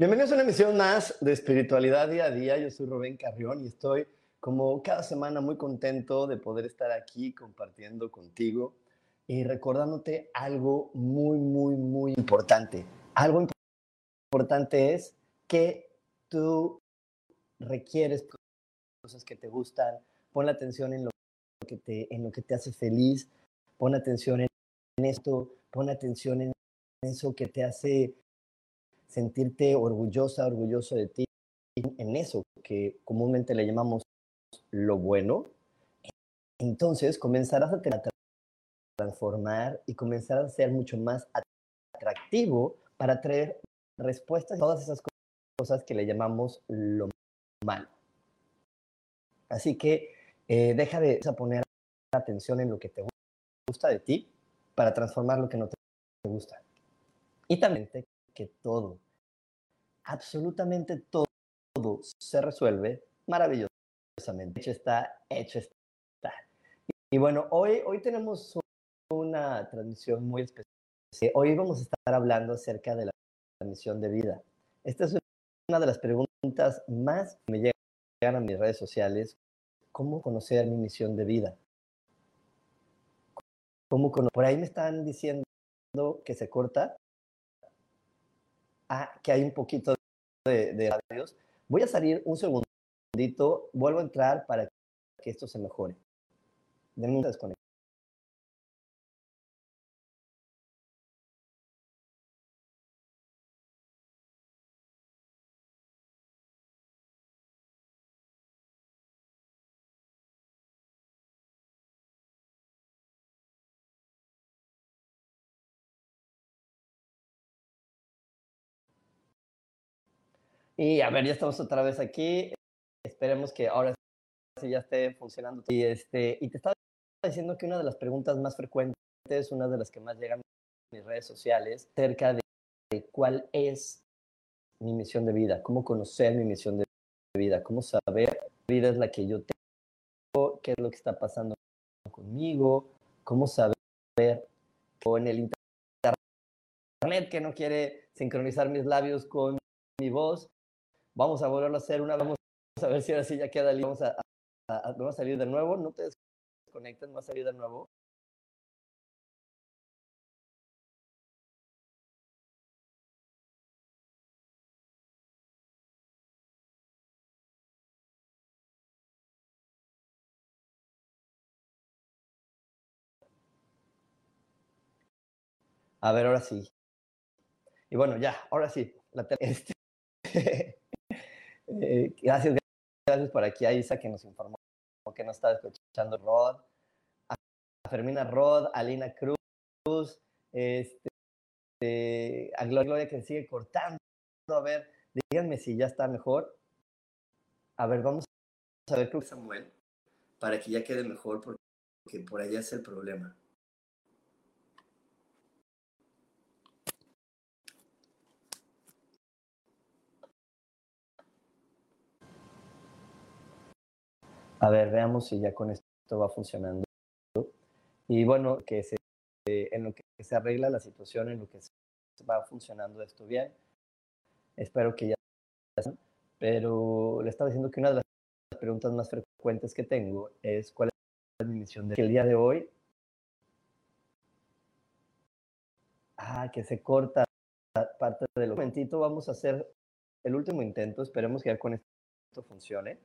Bienvenidos a una emisión más de Espiritualidad Día a Día. Yo soy Rubén Carrión y estoy como cada semana muy contento de poder estar aquí compartiendo contigo y recordándote algo muy, muy, muy importante. Algo importante es que tú requieres cosas que te gustan, pon la atención en lo que te, en lo que te hace feliz, pon atención en esto, pon atención en eso que te hace sentirte orgullosa, orgulloso de ti, en eso que comúnmente le llamamos lo bueno, entonces comenzarás a transformar y comenzarás a ser mucho más atractivo para traer respuestas a todas esas cosas que le llamamos lo malo. Así que eh, deja de poner atención en lo que te gusta de ti para transformar lo que no te gusta. Y también que todo, absolutamente todo, se resuelve maravillosamente. Hecho está, hecho está. Y, bueno, hoy, hoy tenemos una transmisión muy especial. Hoy vamos a estar hablando acerca de la misión de vida. Esta es una de las preguntas más que me llegan a mis redes sociales. ¿Cómo conocer mi misión de vida? ¿Cómo Por ahí me están diciendo que se corta ah, que hay un poquito de, de radios. Voy a salir un segundito, vuelvo a entrar para que esto se mejore. Denme un desconectar. Y a ver, ya estamos otra vez aquí. Esperemos que ahora sí ya esté funcionando. Y, este, y te estaba diciendo que una de las preguntas más frecuentes, una de las que más llegan a mis redes sociales, acerca de, cuál es mi misión de vida, cómo conocer mi misión de vida, cómo saber qué vida es la que yo tengo, qué es lo que está pasando conmigo, cómo saber con el internet que no quiere sincronizar mis labios con mi voz, Vamos a volverlo a hacer una, vamos a ver si ahora sí ya queda listo. Vamos a, vamos a salir de nuevo, no te desconectes, vamos a salir de nuevo. A ver, ahora sí. Y bueno, ya, ahora sí. La este, Eh, gracias, gracias por aquí a Isa que nos informó que no estaba escuchando Rod, a Fermina Rod, a Lina Cruz, este, a Gloria que sigue cortando. A ver, díganme si ya está mejor. A ver, vamos a ver con Samuel para que ya quede mejor porque por allá es el problema. A ver, veamos si ya con esto va funcionando. Y bueno, que se, en lo que se arregla la situación, en lo que va funcionando esto bien. Espero que ya pero le estaba diciendo que una de las preguntas más frecuentes que tengo es cuál es mi misión de el día de hoy. Ah, que se corta parte del momentito. Vamos a hacer el último intento. Esperemos que ya con esto funcione.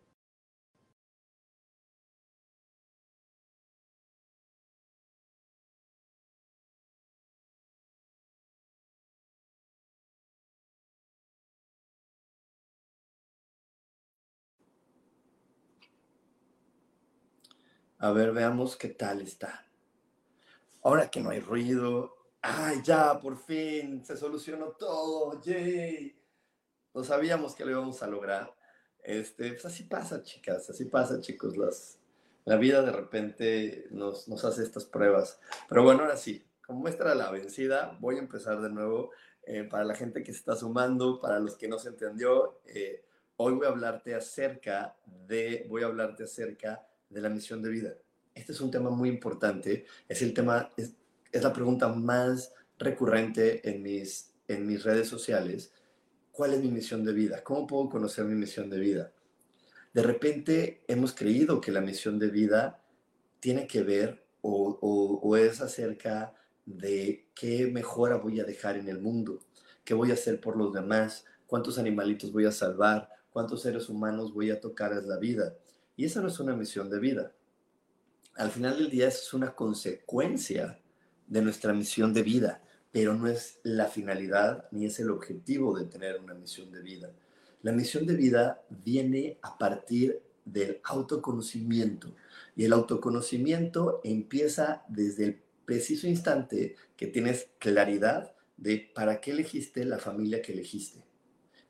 A ver, veamos qué tal está. Ahora que no hay ruido. ¡Ay, ya! Por fin se solucionó todo. ¡Yay! No sabíamos que lo íbamos a lograr. Este, pues así pasa, chicas. Así pasa, chicos. Las, la vida de repente nos, nos hace estas pruebas. Pero bueno, ahora sí, como muestra la vencida, voy a empezar de nuevo. Eh, para la gente que se está sumando, para los que no se entendió, eh, hoy voy a hablarte acerca de, voy a hablarte acerca de la misión de vida. Este es un tema muy importante, es el tema, es, es la pregunta más recurrente en mis, en mis redes sociales. ¿Cuál es mi misión de vida? ¿Cómo puedo conocer mi misión de vida? De repente hemos creído que la misión de vida tiene que ver o, o, es acerca de qué mejora voy a dejar en el mundo, qué voy a hacer por los demás, cuántos animalitos voy a salvar, cuántos seres humanos voy a tocar en la vida. Y esa no es una misión de vida. Al final del día es una consecuencia de nuestra misión de vida, pero no es la finalidad ni es el objetivo de tener una misión de vida. La misión de vida viene a partir del autoconocimiento y el autoconocimiento empieza desde el preciso instante que tienes claridad de para qué elegiste la familia que elegiste.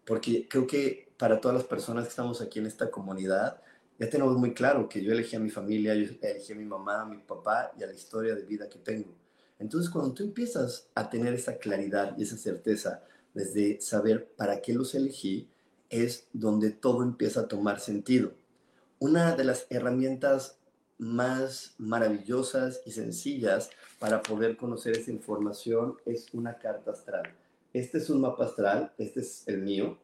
Porque creo que para todas las personas que estamos aquí en esta comunidad, ya tenemos muy claro que yo elegí a mi familia, yo elegí a mi mamá, a mi papá y a la historia de vida que tengo. Entonces, cuando tú empiezas a tener esa claridad y esa certeza desde saber para qué los elegí, es donde todo empieza a tomar sentido. Una de las herramientas más maravillosas y sencillas para poder conocer esa información es una carta astral. Este es un mapa astral, este es el mío,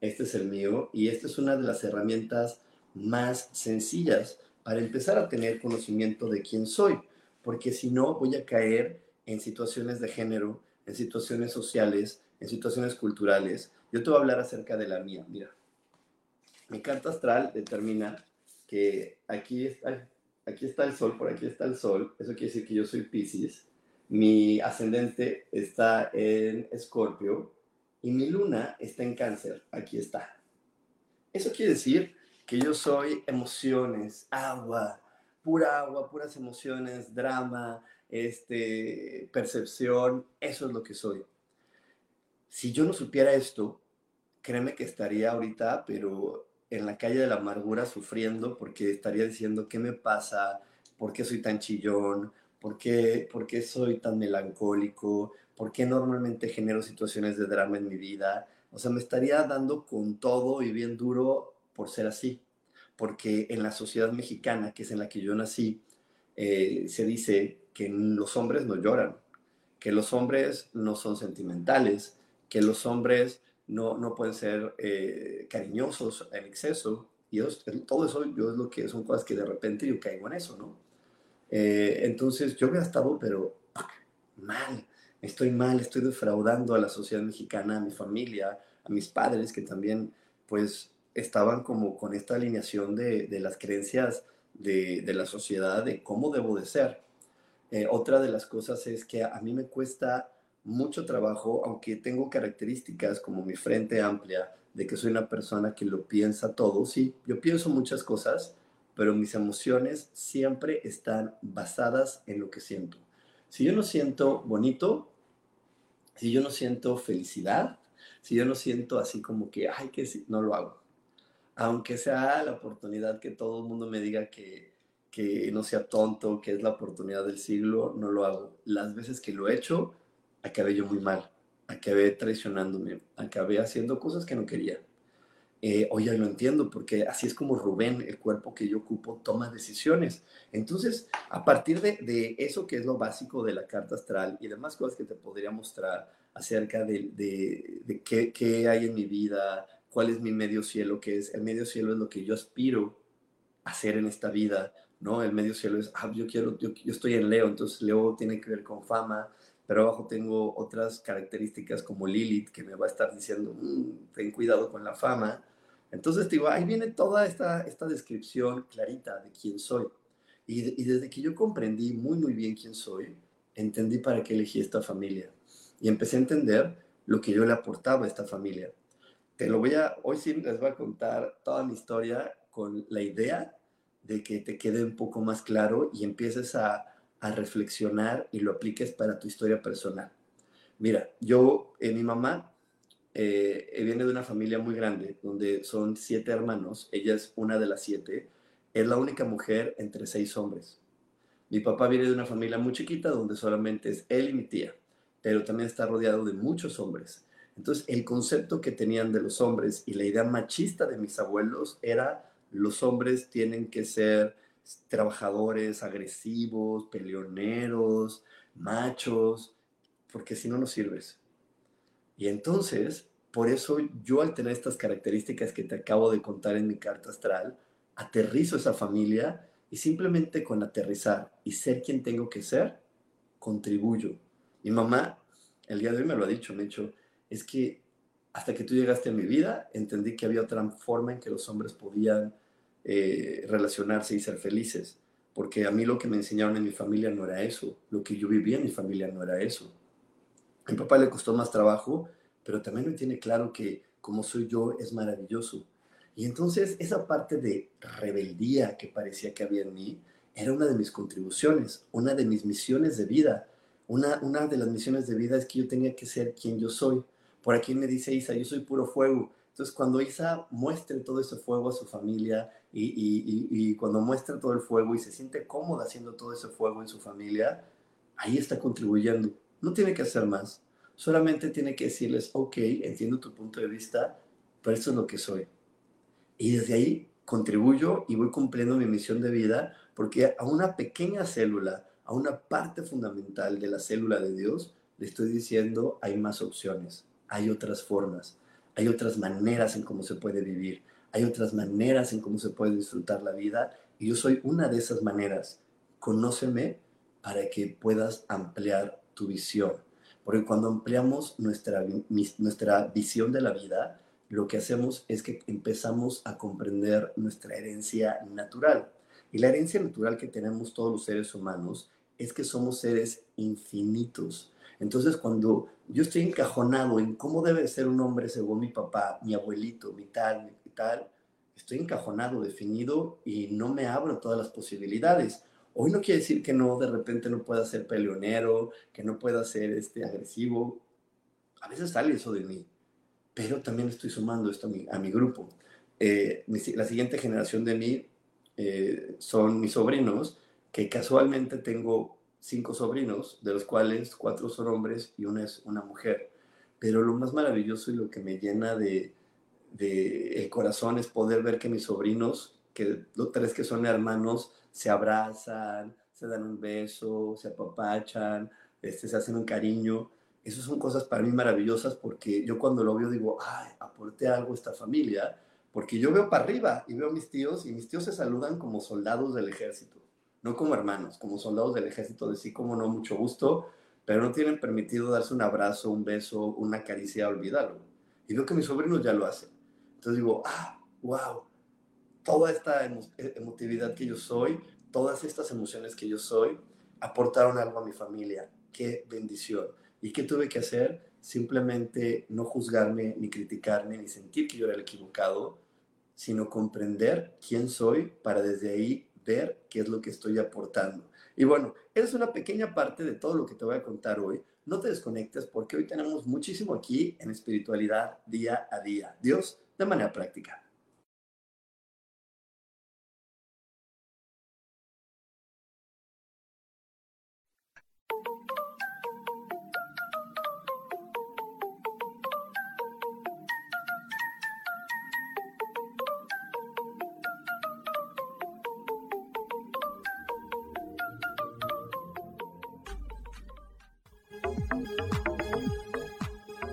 este es el mío y esta es una de las herramientas más sencillas para empezar a tener conocimiento de quién soy, porque si no voy a caer en situaciones de género, en situaciones sociales, en situaciones culturales. Yo te voy a hablar acerca de la mía. Mira, mi carta astral determina que aquí está, aquí está el sol, por aquí está el sol, eso quiere decir que yo soy Pisces, mi ascendente está en Escorpio y mi luna está en Cáncer, aquí está. Eso quiere decir que yo soy emociones, agua, pura agua, puras emociones, drama, este, percepción, eso es lo que soy. Si yo no supiera esto, créeme que estaría ahorita, pero en la calle de la amargura sufriendo porque estaría diciendo, ¿qué me pasa? ¿Por qué soy tan chillón? ¿Por qué, ¿Por qué soy tan melancólico? ¿Por qué normalmente genero situaciones de drama en mi vida? O sea, me estaría dando con todo y bien duro por ser así. Porque en la sociedad mexicana, que es en la que yo nací, eh, se dice que los hombres no lloran, que los hombres no son sentimentales, que los hombres no, no pueden ser eh, cariñosos en exceso. Y todo eso yo es lo que son cosas que de repente yo caigo en eso, ¿no? Eh, entonces yo había estado, pero mal, estoy mal, estoy defraudando a la sociedad mexicana, a mi familia, a mis padres que también pues estaban como con esta alineación de, de las creencias de, de, la sociedad de cómo debo de ser. Eh, otra de las cosas es que a mí me cuesta mucho trabajo, aunque tengo características como mi frente amplia, de que soy una persona que lo piensa todo. Sí, yo pienso muchas cosas, pero mis emociones siempre están basadas en lo que siento. Si yo no siento bonito, si yo no siento felicidad, si yo no siento así como que, ay, que sí, no lo hago. Aunque sea la oportunidad que todo el mundo me diga que, que no sea tonto, que es la oportunidad del siglo, no lo hago. Las veces que lo he hecho, acabé yo muy mal, acabé traicionándome, acabé haciendo cosas que no quería. Eh, ya lo entiendo, porque así es como Rubén, el cuerpo que yo ocupo, toma decisiones. Entonces, a partir de, de eso que es lo básico de la carta astral y demás cosas que te podría mostrar acerca de, de, de qué, qué, hay en mi vida, cuál es mi medio cielo, que es el medio cielo es lo que yo aspiro a hacer en esta vida, ¿no? El medio cielo es, ah, yo quiero, yo, estoy en Leo, entonces Leo tiene que ver con fama, pero abajo tengo otras características como Lilith, que me va a estar diciendo, mmm, ten cuidado con la fama. Entonces, digo, ahí viene toda esta, esta descripción clarita de quién soy. Y, y, desde que yo comprendí muy, muy bien quién soy, entendí para qué elegí esta familia. Y empecé a entender lo que yo le aportaba a esta familia. Te lo voy a, hoy sí les voy a contar toda mi historia con la idea de que te quede un poco más claro y empieces a, reflexionar y lo apliques para tu historia personal. Mira, yo, eh, mi mamá eh, viene de una familia muy grande, donde son siete hermanos, ella es una de las siete, es la única mujer entre seis hombres. Mi papá viene de una familia muy chiquita, donde solamente es él y mi tía, pero también está rodeado de muchos hombres. Entonces, el concepto que tenían de los hombres y la idea machista de mis abuelos era los hombres tienen que ser trabajadores, agresivos, peleoneros, machos, porque si no, no sirves. Y entonces, por eso yo al tener estas características que te acabo de contar en mi carta astral, aterrizo esa familia y simplemente con aterrizar y ser quien tengo que ser, contribuyo. Mi mamá, el día de hoy me lo ha dicho, me ha dicho, es que hasta que tú llegaste a mi vida, entendí que había otra forma en que los hombres podían eh, relacionarse y ser felices. Porque a mí lo que me enseñaron en mi familia no era eso. Lo que yo vivía en mi familia no era eso. A mi papá le costó más trabajo, pero también me tiene claro que como soy yo es maravilloso. Y entonces esa parte de rebeldía que parecía que había en mí era una de mis contribuciones, una de mis misiones de vida. Una, una de las misiones de vida es que yo tenía que ser quien yo soy. Por aquí me dice Isa, yo soy puro fuego. Entonces, cuando Isa muestre todo ese fuego a su familia y, cuando muestra todo el fuego y se siente cómoda haciendo todo ese fuego en su familia, ahí está contribuyendo. No tiene que hacer más. Solamente tiene que decirles, ok, entiendo tu punto de vista, pero esto es lo que soy. Y desde ahí contribuyo y voy cumpliendo mi misión de vida porque a una pequeña célula, a una parte fundamental de la célula de Dios, le estoy diciendo, hay más opciones hay otras formas, hay otras maneras en cómo se puede vivir, hay otras maneras en cómo se puede disfrutar la vida y yo soy una de esas maneras. Conóceme para que puedas ampliar tu visión. Porque cuando ampliamos nuestra, nuestra visión de la vida, lo que hacemos es que empezamos a comprender nuestra herencia natural. Y la herencia natural que tenemos todos los seres humanos es que somos seres infinitos. Entonces, cuando yo estoy encajonado en cómo debe ser un hombre según mi papá, mi abuelito, mi tal, mi tal, estoy encajonado, definido y no me abro todas las posibilidades. Hoy no quiere decir que no, de repente no pueda ser peleonero, que no pueda ser este, agresivo. A veces sale eso de mí, pero también estoy sumando esto a mi, grupo. Eh, la siguiente generación de mí eh, son mis sobrinos, que casualmente tengo cinco sobrinos, de los cuales cuatro son hombres y una es una mujer. Pero lo más maravilloso y lo que me llena de, corazón es poder ver que mis sobrinos, que los tres que son hermanos, se abrazan, se dan un beso, se apapachan, este, se hacen un cariño. Esas son cosas para mí maravillosas porque yo cuando lo veo digo, ay, aporté algo a esta familia, porque yo veo para arriba y veo a mis tíos y mis tíos se saludan como soldados del ejército no como hermanos, como soldados del ejército, de sí como no, mucho gusto, pero no tienen permitido darse un abrazo, un beso, una caricia, olvidarlo. Y veo que mis sobrinos ya lo hacen. Entonces digo, ah, wow, toda esta emotividad que yo soy, todas estas emociones que yo soy, aportaron algo a mi familia. Qué bendición. ¿Y qué tuve que hacer? Simplemente no juzgarme, ni criticarme, ni sentir que yo era el equivocado, sino comprender quién soy para desde ahí ver qué es lo que estoy aportando. Y bueno, es una pequeña parte de todo lo que te voy a contar hoy. No te desconectes porque hoy tenemos muchísimo aquí en espiritualidad día a día. Dios de manera práctica.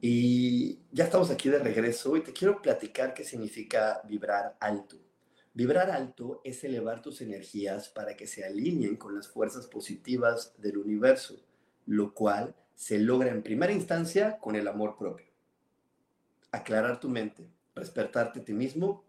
Y ya estamos aquí de regreso y te quiero platicar qué significa vibrar alto. Vibrar alto es elevar tus energías para que se alineen con las fuerzas positivas del universo, lo cual se logra en primera instancia con el amor propio. Aclarar tu mente, respetarte a ti mismo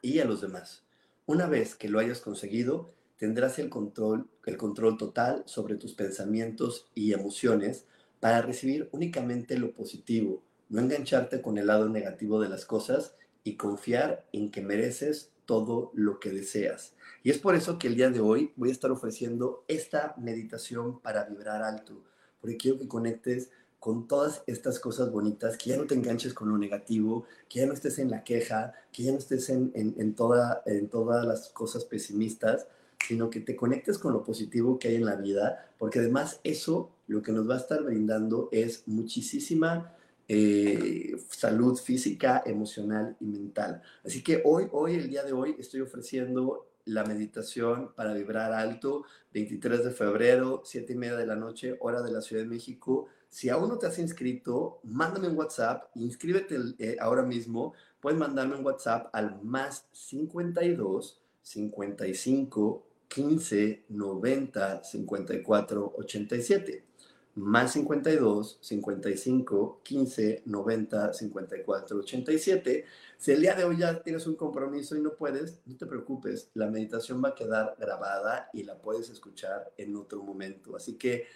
y a los demás. Una vez que lo hayas conseguido, tendrás el control, el control total sobre tus pensamientos y emociones para recibir únicamente lo positivo, no engancharte con el lado negativo de las cosas y confiar en que mereces todo lo que deseas. Y es por eso que el día de hoy voy a estar ofreciendo esta meditación para vibrar alto, porque quiero que conectes con todas estas cosas bonitas, que ya no te enganches con lo negativo, que ya no estés en la queja, que ya no estés en, en, toda, en todas las cosas pesimistas, sino que te conectes con lo positivo que hay en la vida, porque además eso lo que nos va a estar brindando es muchísima eh, salud física, emocional y mental. Así que hoy, hoy, el día de hoy, estoy ofreciendo la meditación para vibrar alto, 23 de febrero, 7 y media de la noche, hora de la Ciudad de México. Si aún no te has inscrito, mándame un WhatsApp, inscríbete eh, ahora mismo. Puedes mandarme un WhatsApp al más 52 55 15 90 54 87 más 52 55 15 90 54 87. Si el día de hoy ya tienes un compromiso y no puedes, no te preocupes, la meditación va a quedar grabada y la puedes escuchar en otro momento. Así que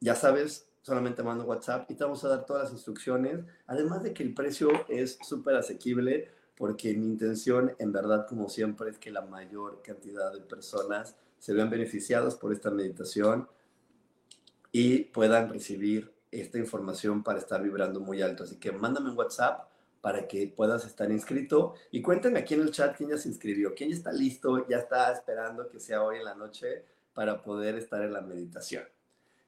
ya sabes, solamente mando WhatsApp y te vamos a dar todas las instrucciones, además de que el precio es súper asequible porque mi intención en verdad como siempre es que la mayor cantidad de personas se vean beneficiadas por esta meditación y puedan recibir esta información para estar vibrando muy alto. Así que mándame un WhatsApp para que puedas estar inscrito y cuéntame aquí en el chat quién ya se inscribió, quién ya está listo, ya está esperando que sea hoy en la noche para poder estar en la meditación.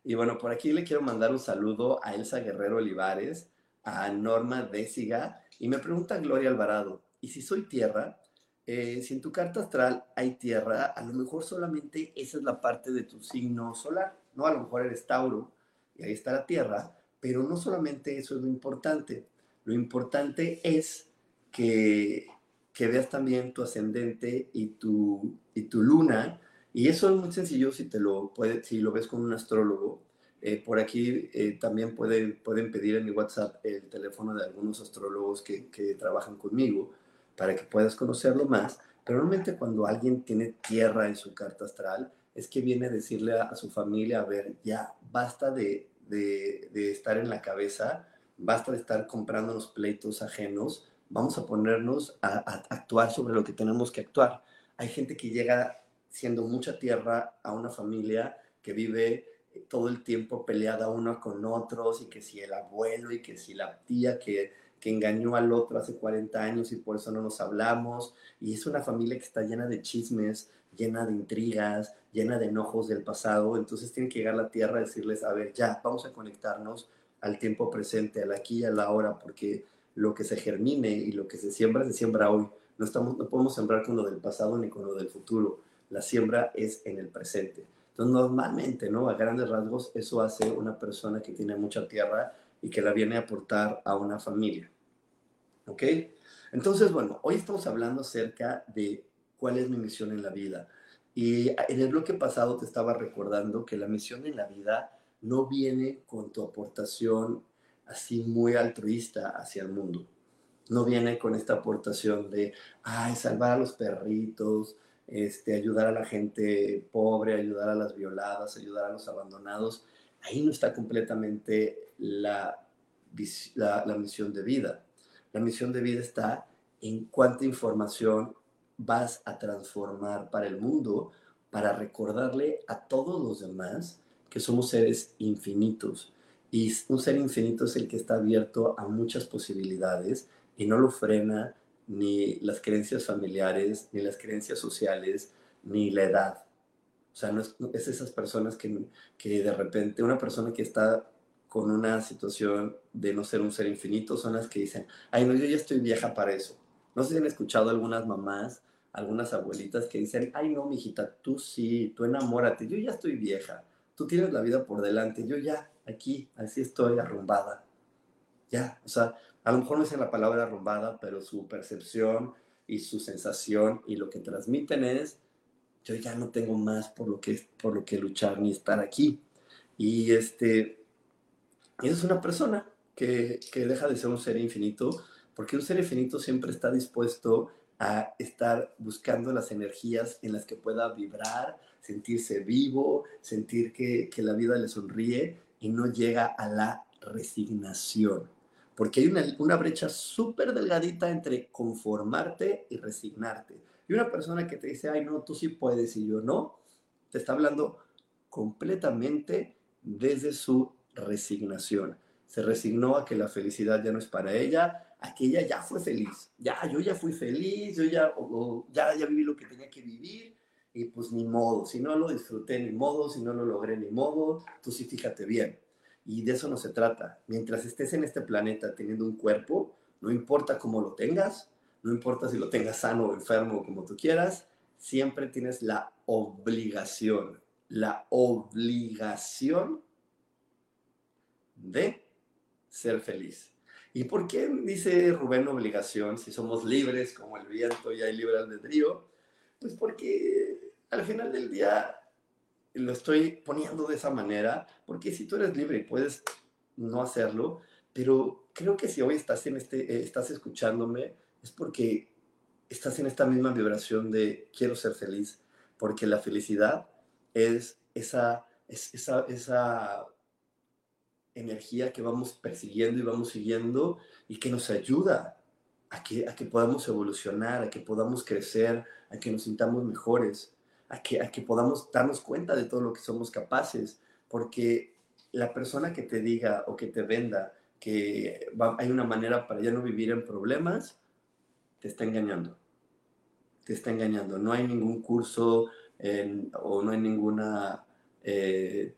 Y bueno, por aquí le quiero mandar un saludo a Elsa Guerrero Olivares, a Norma Désiga y me pregunta Gloria Alvarado, ¿y si soy tierra? Eh, si en tu carta astral hay tierra, a lo mejor solamente esa es la parte de tu signo solar. ¿No? A lo mejor eres Tauro y ahí está la Tierra, pero no solamente eso es lo importante. Lo importante es que, que veas también tu ascendente y tu, y tu luna. Y eso es muy sencillo si, te lo, puede, si lo ves con un astrólogo. Eh, por aquí eh, también pueden, pueden pedir en mi WhatsApp el teléfono de algunos astrólogos que, que trabajan conmigo para que puedas conocerlo más. Pero normalmente cuando alguien tiene tierra en su carta astral, es que viene a decirle a, su familia, a ver, ya, basta de, estar en la cabeza, basta de estar comprando los pleitos ajenos, vamos a ponernos a, actuar sobre lo que tenemos que actuar. Hay gente que llega siendo mucha tierra a una familia que vive todo el tiempo peleada uno con otros y que si el abuelo y que si la tía que que engañó al otro hace 40 años y por eso no nos hablamos. Y es una familia que está llena de chismes, llena de intrigas, llena de enojos del pasado. Entonces tiene que llegar la tierra a decirles, a ver, ya, vamos a conectarnos al tiempo presente, al aquí y a la hora, porque lo que se germine y lo que se siembra, se siembra hoy. No, estamos, no podemos sembrar con lo del pasado ni con lo del futuro. La siembra es en el presente. Entonces, normalmente, ¿no? A grandes rasgos, eso hace una persona que tiene mucha tierra y que la viene a aportar a una familia. ¿Ok? Entonces, bueno, hoy estamos hablando acerca de cuál es mi misión en la vida. Y en el bloque pasado te estaba recordando que la misión en la vida no viene con tu aportación así muy altruista hacia el mundo. No viene con esta aportación de, ay, salvar a los perritos, este, ayudar a la gente pobre, ayudar a las violadas, ayudar a los abandonados. Ahí no está completamente la, la, la misión de vida. La misión de vida está en cuánta información vas a transformar para el mundo para recordarle a todos los demás que somos seres infinitos. Y un ser infinito es el que está abierto a muchas posibilidades y no lo frena ni las creencias familiares, ni las creencias sociales, ni la edad. O sea, no es, esas personas que, que de repente, una persona que está con una situación de no ser un ser infinito, son las que dicen, ay, no, yo ya estoy vieja para eso. No sé si han escuchado algunas mamás, algunas abuelitas que dicen, ay, no, mijita, tú sí, tú enamórate, yo ya estoy vieja, tú tienes la vida por delante, yo ya, aquí, así estoy arrumbada. Ya, o sea, a lo mejor no dicen la palabra arrumbada, pero su percepción y su sensación y lo que transmiten es, yo ya no tengo más por lo que, por lo que luchar ni estar aquí. Y este, esa es una persona que, que deja de ser un ser infinito, porque un ser infinito siempre está dispuesto a estar buscando las energías en las que pueda vibrar, sentirse vivo, sentir que, que la vida le sonríe y no llega a la resignación. Porque hay una, una brecha súper delgadita entre conformarte y resignarte. Y una persona que te dice, ay, no, tú sí puedes y yo no, te está hablando completamente desde su resignación. Se resignó a que la felicidad ya no es para ella, a que ella ya fue feliz. Ya, yo ya fui feliz, yo ya, ya, viví lo que tenía que vivir y pues ni modo, si no lo disfruté ni modo, si no lo logré ni modo, tú sí fíjate bien. Y de eso no se trata. Mientras estés en este planeta teniendo un cuerpo, no importa cómo lo tengas, no importa si lo tengas sano o enfermo, como tú quieras, siempre tienes la obligación, la obligación de ser feliz. ¿Y por qué dice Rubén obligación si somos libres como el viento y hay libre albedrío? Pues porque al final del día lo estoy poniendo de esa manera, porque si tú eres libre puedes no hacerlo, pero creo que si hoy estás, en este, eh, estás escuchándome, es porque estás en esta misma vibración de quiero ser feliz, porque la felicidad es esa, es esa, esa energía que vamos persiguiendo y vamos siguiendo y que nos ayuda a que, a que podamos evolucionar, a que podamos crecer, a que nos sintamos mejores a que, a que podamos darnos cuenta de todo lo que somos capaces, porque la persona que te diga o que te venda que hay una manera para ya no vivir en problemas, te está engañando. Te está engañando. No hay ningún curso o no hay ninguna eh,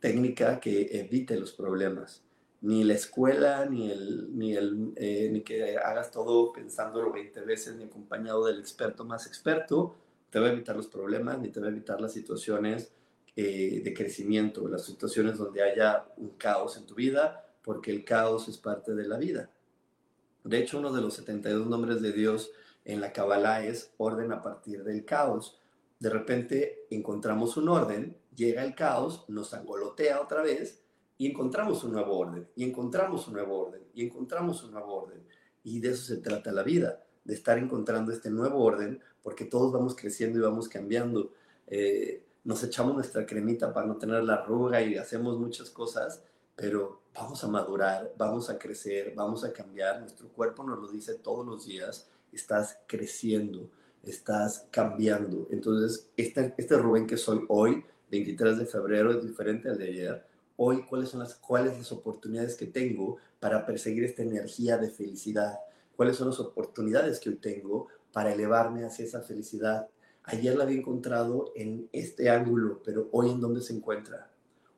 técnica que evite los problemas. Ni la escuela, ni, el, ni, el, eh, ni que hagas todo pensándolo 20 veces, ni acompañado del experto más experto, te va a evitar los problemas ni te va a evitar las situaciones eh, de crecimiento, las situaciones donde haya un caos en tu vida, porque el caos es parte de la vida. De hecho, uno de los 72 nombres de Dios en la Kabbalah es orden a partir del caos. De repente encontramos un orden, llega el caos, nos angolotea otra vez y encontramos un nuevo orden, y encontramos un nuevo orden, y encontramos un nuevo orden. Y de eso se trata la vida de estar encontrando este nuevo orden, porque todos vamos creciendo y vamos cambiando. Eh, nos echamos nuestra cremita para no tener la arruga y hacemos muchas cosas, pero vamos a madurar, vamos a crecer, vamos a cambiar. Nuestro cuerpo nos lo dice todos los días, estás creciendo, estás cambiando. Entonces, este, este Rubén que soy hoy, 23 de febrero, es diferente al de ayer. hoy cuáles son las, cuáles las oportunidades que tengo para perseguir esta energía de felicidad, cuáles son las oportunidades que hoy tengo para elevarme hacia esa felicidad. Ayer la había encontrado en este ángulo, pero hoy en dónde se encuentra,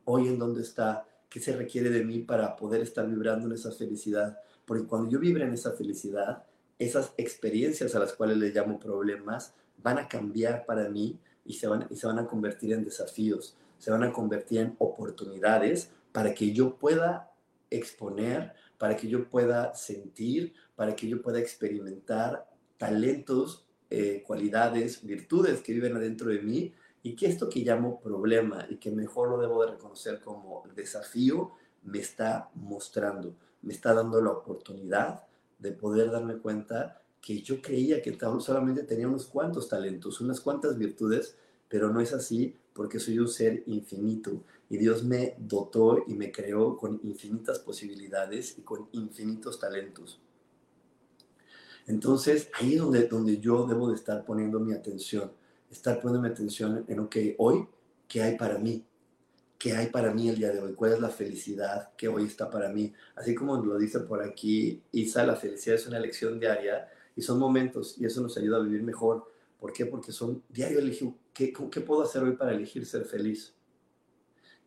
hoy en dónde está, qué se requiere de mí para poder estar vibrando en esa felicidad. Porque cuando yo vibre en esa felicidad, esas experiencias a las cuales le llamo problemas van a cambiar para mí y se van, y se van a convertir en desafíos, se van a convertir en oportunidades para que yo pueda exponer, para que yo pueda sentir, para que yo pueda experimentar talentos, eh, cualidades, virtudes que viven adentro de mí y que esto que llamo problema y que mejor lo debo de reconocer como desafío, me está mostrando, me está dando la oportunidad de poder darme cuenta que yo creía que solamente tenía unos cuantos talentos, unas cuantas virtudes, pero no es así porque soy un ser infinito y Dios me dotó y me creó con infinitas posibilidades y con infinitos talentos. Entonces, ahí es donde, donde yo debo de estar poniendo mi atención, estar poniendo mi atención en, ok, hoy, ¿qué hay para mí? ¿Qué hay para mí el día de hoy? ¿Cuál es la felicidad que hoy está para mí? Así como lo dice por aquí Isa, la felicidad es una elección diaria y son momentos y eso nos ayuda a vivir mejor. ¿Por qué? Porque son diario elegir, ¿qué, ¿qué puedo hacer hoy para elegir ser feliz?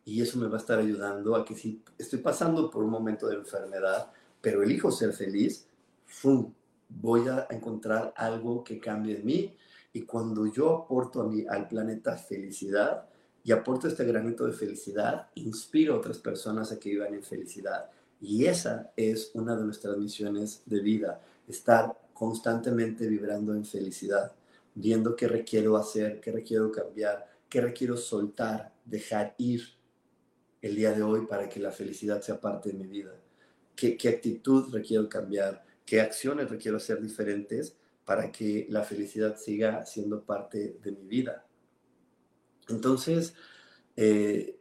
Y eso me va a estar ayudando a que si estoy pasando por un momento de enfermedad, pero elijo ser feliz, ¡fum! voy a encontrar algo que cambie en mí. Y cuando yo aporto a mí, al planeta felicidad y aporto este granito de felicidad, inspiro a otras personas a que vivan en felicidad. Y esa es una de nuestras misiones de vida, estar constantemente vibrando en felicidad, viendo qué requiero hacer, qué requiero cambiar, qué requiero soltar, dejar ir el día de hoy para que la felicidad sea parte de mi vida, qué, qué actitud requiero cambiar, qué acciones requiero hacer diferentes para que la felicidad siga siendo parte de mi vida. Entonces, eh,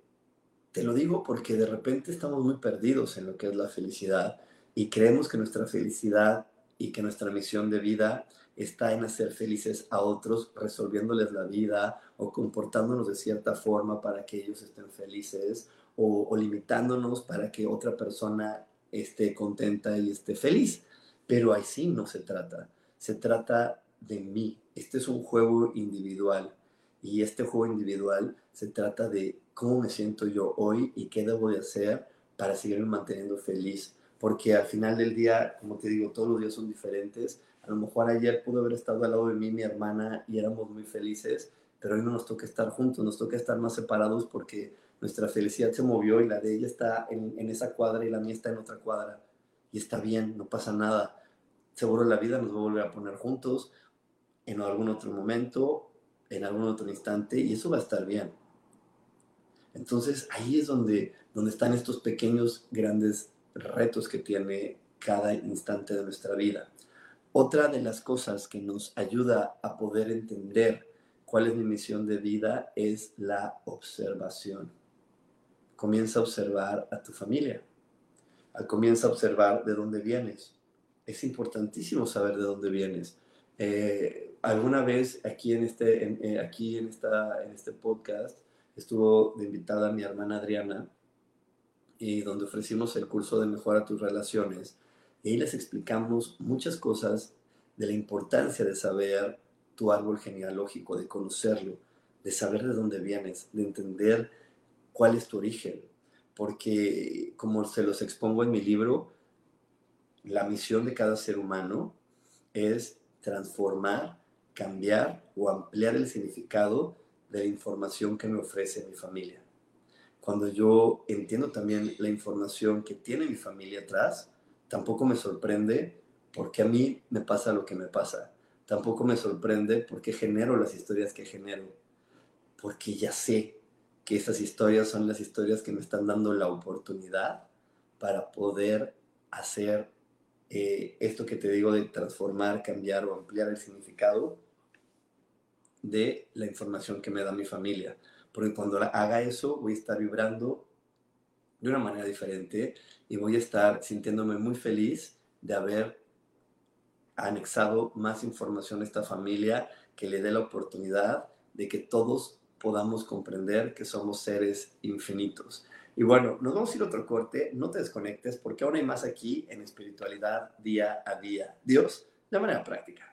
te lo digo porque de repente estamos muy perdidos en lo que es la felicidad y creemos que nuestra felicidad y que nuestra misión de vida está en hacer felices a otros, resolviéndoles la vida o comportándonos de cierta forma para que ellos estén felices o, o limitándonos para que otra persona esté contenta y esté feliz. Pero así no se trata. Se trata de mí. Este es un juego individual. Y este juego individual se trata de cómo me siento yo hoy y qué debo de hacer para seguirme manteniendo feliz. Porque al final del día, como te digo, todos los días son diferentes. A lo mejor ayer pudo haber estado al lado de mí mi hermana y éramos muy felices, pero hoy no nos toca estar juntos, nos toca estar más separados porque nuestra felicidad se movió y la de ella está en, en esa cuadra y la mía está en otra cuadra y está bien, no pasa nada. Seguro la vida nos va a volver a poner juntos en algún otro momento, en algún otro instante, y eso va a estar bien. Entonces ahí es donde, donde están estos pequeños, grandes retos que tiene cada instante de nuestra vida. Otra de las cosas que nos ayuda a poder entender cuál es mi misión de vida es la observación. Comienza a observar a tu familia comienza a observar de dónde vienes. Es importantísimo saber de dónde vienes. Eh, alguna vez aquí en este, eh, aquí en, esta, en este podcast estuvo de invitada mi hermana Adriana y donde ofrecimos el curso de Mejora tus relaciones y ahí les explicamos muchas cosas de la importancia de saber tu árbol genealógico, de conocerlo, de saber de dónde vienes, de entender cuál es tu origen, porque como se los expongo en mi libro, la misión de cada ser humano es transformar, cambiar o ampliar el significado de la información que me ofrece mi familia. Cuando yo entiendo también la información que tiene mi familia atrás, tampoco me sorprende porque a mí me pasa lo que me pasa. Tampoco me sorprende porque genero las historias que genero. Porque ya sé que esas historias son las historias que me están dando la oportunidad para poder hacer eh, esto que te digo de transformar, cambiar o ampliar el significado de la información que me da mi familia. Porque cuando haga eso voy a estar vibrando de una manera diferente y voy a estar sintiéndome muy feliz de haber anexado más información a esta familia que le dé la oportunidad de que todos podamos comprender que somos seres infinitos Y bueno, nos vamos a ir a otro corte, no te desconectes porque aún hay más aquí en espiritualidad día a día. Dios, de manera práctica.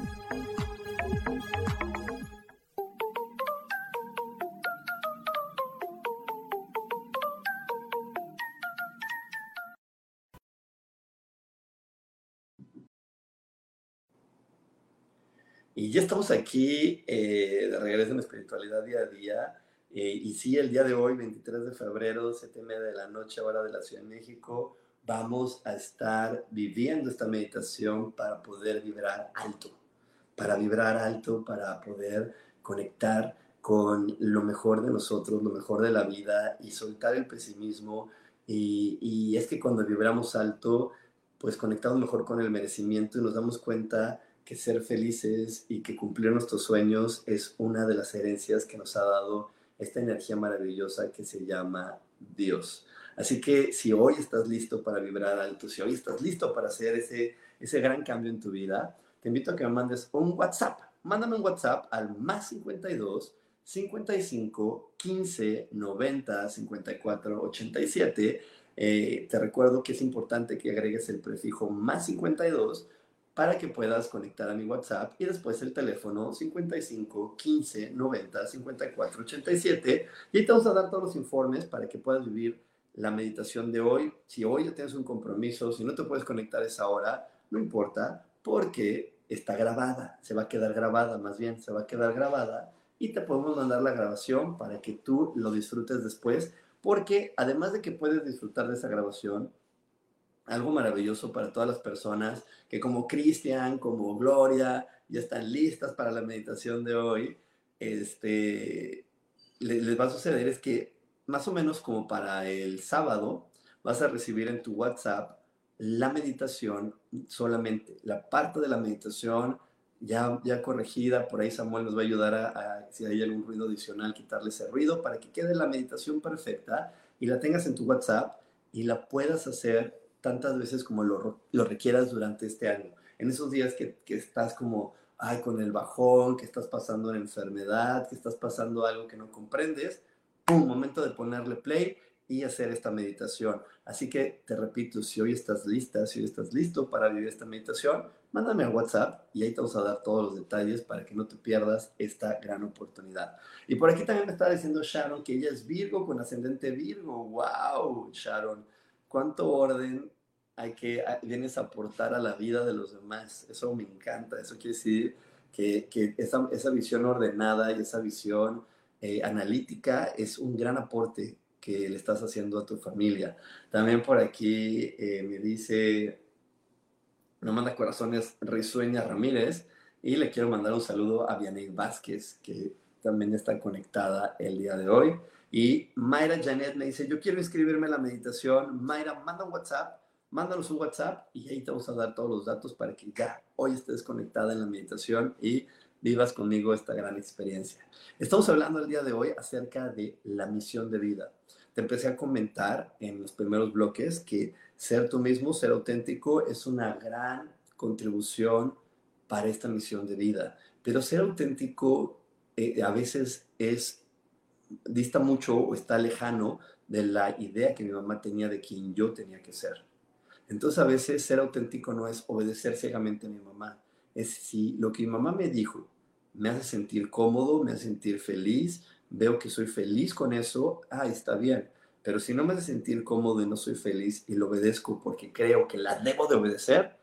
Y ya estamos aquí eh, de regreso en espiritualidad día a día. Eh, y sí, el día de hoy, 23 de febrero, 7 media de la noche, hora de la Ciudad de México, vamos a estar viviendo esta meditación para poder vibrar alto. Para vibrar alto, para poder conectar con lo mejor de nosotros, lo mejor de la vida y soltar el pesimismo. Y, y es que cuando vibramos alto, pues conectamos mejor con el merecimiento y nos damos cuenta que ser felices y que cumplir nuestros sueños es una de las herencias que nos ha dado esta energía maravillosa que se llama Dios. Así que si hoy estás listo para vibrar alto, si hoy estás listo para hacer ese, ese gran cambio en tu vida, te invito a que me mandes un WhatsApp. Mándame un WhatsApp al más 52 55 15 90 54 87. te recuerdo que es importante que agregues el prefijo más 52 para que puedas conectar a mi WhatsApp y después el teléfono 55 15 90 54 87 y te vamos a dar todos los informes para que puedas vivir la meditación de hoy. Si hoy ya tienes un compromiso, si no te puedes conectar a esa hora, no importa porque está grabada, se va a quedar grabada más bien, se va a quedar grabada y te podemos mandar la grabación para que tú lo disfrutes después porque además de que puedes disfrutar de esa grabación, algo maravilloso para todas las personas que como Cristian, como Gloria, ya están listas para la meditación de hoy, este, les, va a suceder es que más o menos como para el sábado vas a recibir en tu WhatsApp la meditación solamente, la parte de la meditación ya, ya corregida, por ahí Samuel nos va a ayudar a, a, si hay algún ruido adicional, quitarle ese ruido para que quede la meditación perfecta y la tengas en tu WhatsApp y la puedas hacer tantas veces como lo, lo requieras durante este año. En esos días que, que, estás como, ay, con el bajón, que estás pasando una enfermedad, que estás pasando algo que no comprendes, un momento de ponerle play y hacer esta meditación. Así que te repito, si hoy estás lista, si hoy estás listo para vivir esta meditación, mándame al WhatsApp y ahí te vamos a dar todos los detalles para que no te pierdas esta gran oportunidad. Y por aquí también me está diciendo Sharon que ella es Virgo con ascendente Virgo. ¡Wow, Sharon! ¿Cuánto orden hay que vienes a aportar a la vida de los demás? Eso me encanta. Eso quiere decir que, esa, visión ordenada y esa visión eh, analítica es un gran aporte que le estás haciendo a tu familia. También por aquí eh, me dice, me manda corazones Risueña Ramírez y le quiero mandar un saludo a Vianey Vázquez, que también está conectada el día de hoy. Y Mayra Janet me dice, yo quiero inscribirme en la meditación. Mayra, manda un WhatsApp, mándanos un WhatsApp y ahí te vamos a dar todos los datos para que ya hoy estés conectada en la meditación y vivas conmigo esta gran experiencia. Estamos hablando el día de hoy acerca de la misión de vida. Te empecé a comentar en los primeros bloques que ser tú mismo, ser auténtico, es una gran contribución para esta misión de vida. Pero ser auténtico eh, a veces es, dista mucho o está lejano de la idea que mi mamá tenía de quién yo tenía que ser. Entonces a veces ser auténtico no es obedecer ciegamente a mi mamá, es si lo que mi mamá me dijo me hace sentir cómodo, me hace sentir feliz, veo que soy feliz con eso, ah, está bien. Pero si no me hace sentir cómodo y no soy feliz y lo obedezco porque creo que la debo de obedecer,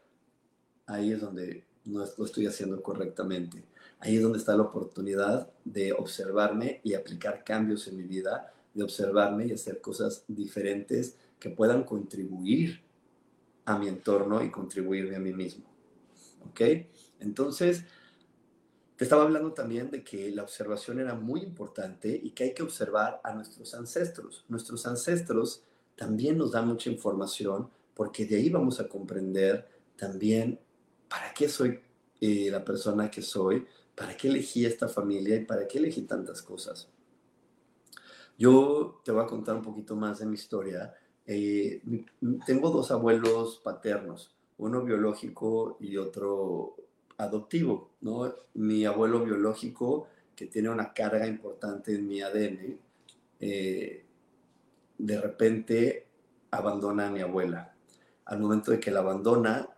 ahí es donde no lo estoy haciendo correctamente. Ahí es donde está la oportunidad de observarme y aplicar cambios en mi vida, de observarme y hacer cosas diferentes que puedan contribuir a mi entorno y contribuirme a mí mismo. ¿Ok? Entonces, te estaba hablando también de que la observación era muy importante y que hay que observar a nuestros ancestros. Nuestros ancestros también nos dan mucha información porque de ahí vamos a comprender también para qué soy eh, la persona que soy, para qué elegí esta familia y para qué elegí tantas cosas. Yo te voy a contar un poquito más de mi historia. Eh, tengo dos abuelos paternos, uno biológico y otro adoptivo, ¿no? Mi abuelo biológico, que tiene una carga importante en mi ADN, eh, de repente abandona a mi abuela. Al momento de que la abandona,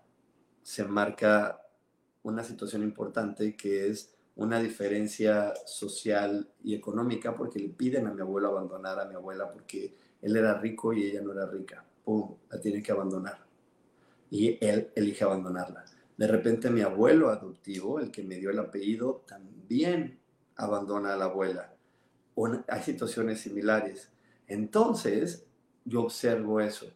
se marca una situación importante que es una diferencia social y económica porque le piden a mi abuelo abandonar a mi abuela porque él era rico y ella no era rica. ¡Pum! La tiene que abandonar. Y él elige abandonarla. De repente mi abuelo adoptivo, el que me dio el apellido, también abandona a la abuela. hay situaciones similares. Entonces, yo observo eso.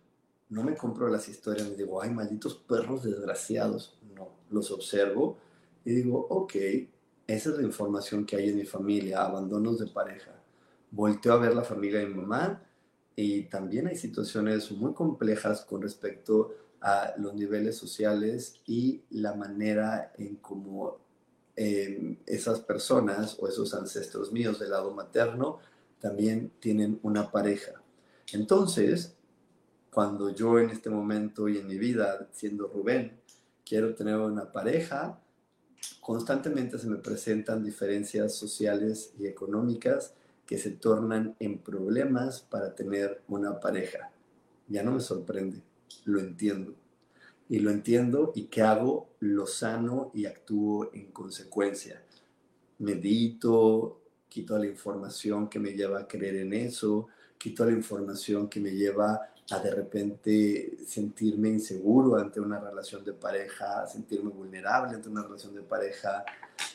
No me compro las historias y digo, ay, malditos perros desgraciados. No, los observo y digo, ok, esa es la información que hay en mi familia, abandonos de pareja. Volteo a ver la familia de mi mamá y también hay situaciones muy complejas con respecto a los niveles sociales y la manera en cómo em, esas personas o esos ancestros míos del lado materno también tienen una pareja. Entonces, cuando yo en este momento y en mi vida, siendo Rubén, quiero tener una pareja, constantemente se me presentan diferencias sociales y económicas que se tornan en problemas para tener una pareja. Ya no me sorprende lo entiendo. Y lo entiendo y que hago, lo sano y actúo en consecuencia. Medito, quito la información que me lleva a creer en eso, quito la información que me lleva a de repente sentirme inseguro ante una relación de pareja, sentirme vulnerable ante una relación de pareja.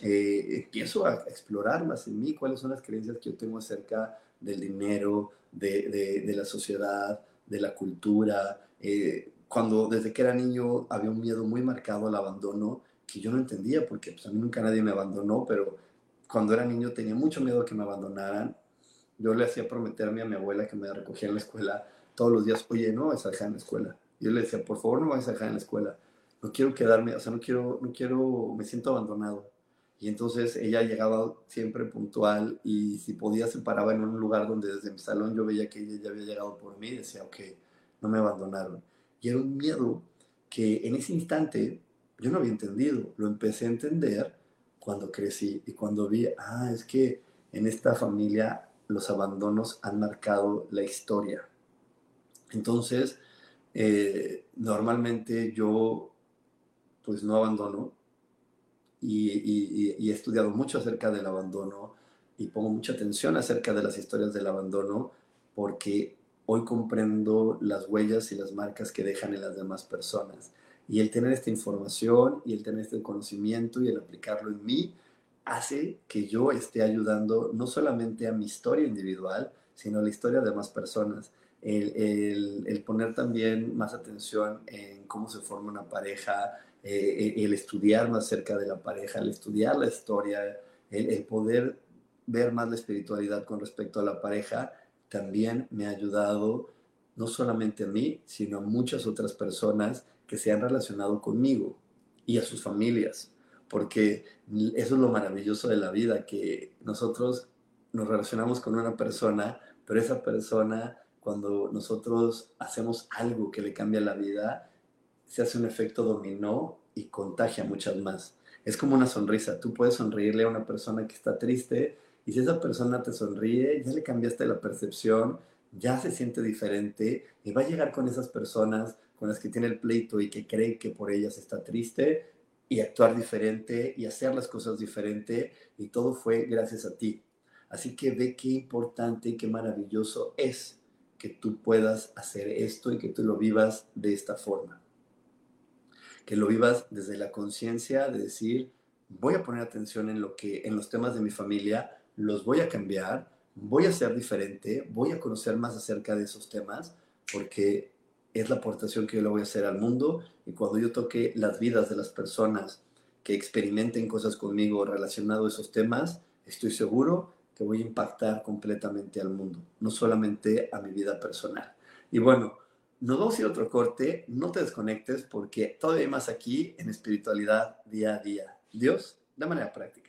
Eh, empiezo a explorar más en mí cuáles son las creencias que yo tengo acerca del dinero, de, de la sociedad, de la cultura, eh, cuando desde que era niño había un miedo muy marcado al abandono que yo no entendía porque pues, a mí nunca nadie me abandonó, pero cuando era niño tenía mucho miedo que me abandonaran. Yo le hacía prometerme a mi abuela que me recogía en la escuela todos los días, oye, no vas a dejar en la escuela. Yo le decía, por favor, no vas a dejar en la escuela. No quiero quedarme, o sea, no quiero, no quiero, me siento abandonado. Y entonces ella llegaba siempre puntual y si podía se paraba en un lugar donde desde mi salón yo veía que ella ya había llegado por mí y decía, ok, no me abandonaron. Y era un miedo que en ese instante yo no había entendido. Lo empecé a entender cuando crecí y cuando vi, ah, es que en esta familia los abandonos han marcado la historia. Entonces, eh, normalmente yo pues no abandono y, y, he estudiado mucho acerca del abandono y pongo mucha atención acerca de las historias del abandono porque hoy comprendo las huellas y las marcas que dejan en las demás personas. Y el tener esta información y el tener este conocimiento y el aplicarlo en mí hace que yo esté ayudando no solamente a mi historia individual, sino a la historia de más personas. El, el, poner también más atención en cómo se forma una pareja, eh, el estudiar más cerca de la pareja, el estudiar la historia, el, el poder ver más la espiritualidad con respecto a la pareja, también me ha ayudado no solamente a mí, sino a muchas otras personas que se han relacionado conmigo y a sus familias, porque eso es lo maravilloso de la vida, que nosotros nos relacionamos con una persona, pero esa persona, cuando nosotros hacemos algo que le cambia la vida, se hace un efecto dominó y contagia muchas más. Es como una sonrisa, tú puedes sonreírle a una persona que está triste y si esa persona te sonríe, ya le cambiaste la percepción, ya se siente diferente y va a llegar con esas personas con las que tiene el pleito y que cree que por ellas está triste y actuar diferente y hacer las cosas diferente y todo fue gracias a ti. Así que ve qué importante y qué maravilloso es que tú puedas hacer esto y que tú lo vivas de esta forma. Que lo vivas desde la conciencia de decir, voy a poner atención en lo que en los temas de mi familia, los voy a cambiar, voy a ser diferente, voy a conocer más acerca de esos temas porque es la aportación que yo le voy a hacer al mundo y cuando yo toque las vidas de las personas que experimenten cosas conmigo relacionado a esos temas, estoy seguro que voy a impactar completamente al mundo, no solamente a mi vida personal. Y bueno, nos vamos a ir a otro corte, no te desconectes porque todavía más aquí en espiritualidad día a día. Dios, de manera práctica.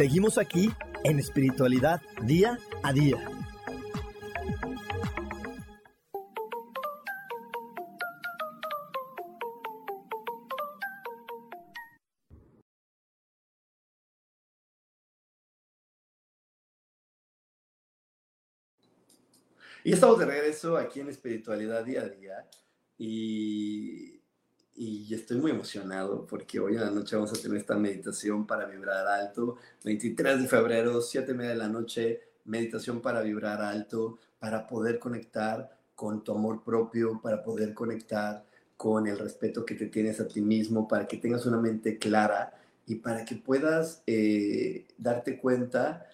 Seguimos aquí en espiritualidad día a día. Y estamos de regreso aquí en Espiritualidad Día a Día y y estoy muy emocionado porque hoy en la noche vamos a tener esta meditación para vibrar alto. 23 de febrero, 7 y media de la noche, meditación para vibrar alto, para poder conectar con tu amor propio, para poder conectar con el respeto que te tienes a ti mismo, para que tengas una mente clara y para que puedas eh, darte cuenta